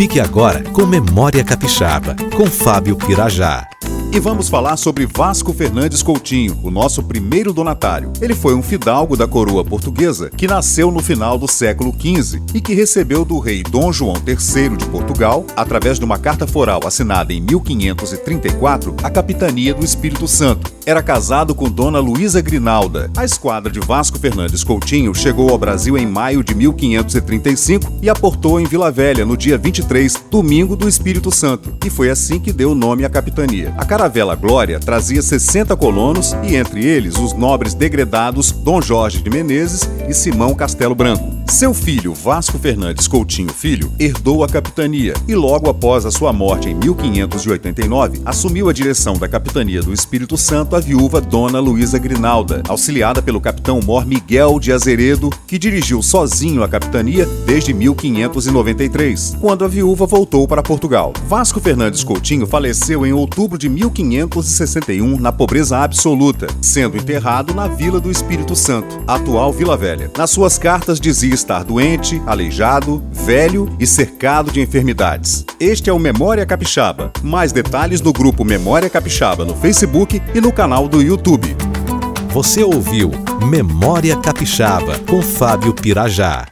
Fique agora com Memória Capixaba, com Fábio Pirajá. E vamos falar sobre Vasco Fernandes Coutinho, o nosso primeiro donatário. Ele foi um fidalgo da coroa portuguesa que nasceu no final do século XV e que recebeu do rei Dom João III de Portugal, através de uma carta foral assinada em 1534, a capitania do Espírito Santo. Era casado com Dona Luísa Grinalda. A esquadra de Vasco Fernandes Coutinho chegou ao Brasil em maio de 1535 e aportou em Vila Velha no dia 23, domingo do Espírito Santo, e foi assim que deu nome à capitania. A caravela Glória trazia 60 colonos e entre eles os nobres degredados Dom Jorge de Menezes e Simão Castelo Branco. Seu filho, Vasco Fernandes Coutinho Filho, herdou a capitania e logo após a sua morte em 1589, assumiu a direção da capitania do Espírito Santo a viúva Dona Luísa Grinalda, auxiliada pelo capitão Mor Miguel de Azeredo, que dirigiu sozinho a capitania desde 1593, quando a viúva voltou para Portugal. Vasco Fernandes Coutinho faleceu em outubro de 1561 na pobreza absoluta, sendo enterrado na Vila do Espírito Santo, atual Vila Velha. Nas suas cartas dizia estar doente, aleijado, velho e cercado de enfermidades. Este é o Memória Capixaba. Mais detalhes no grupo Memória Capixaba no Facebook e no canal do YouTube. Você ouviu Memória Capixaba com Fábio Pirajá.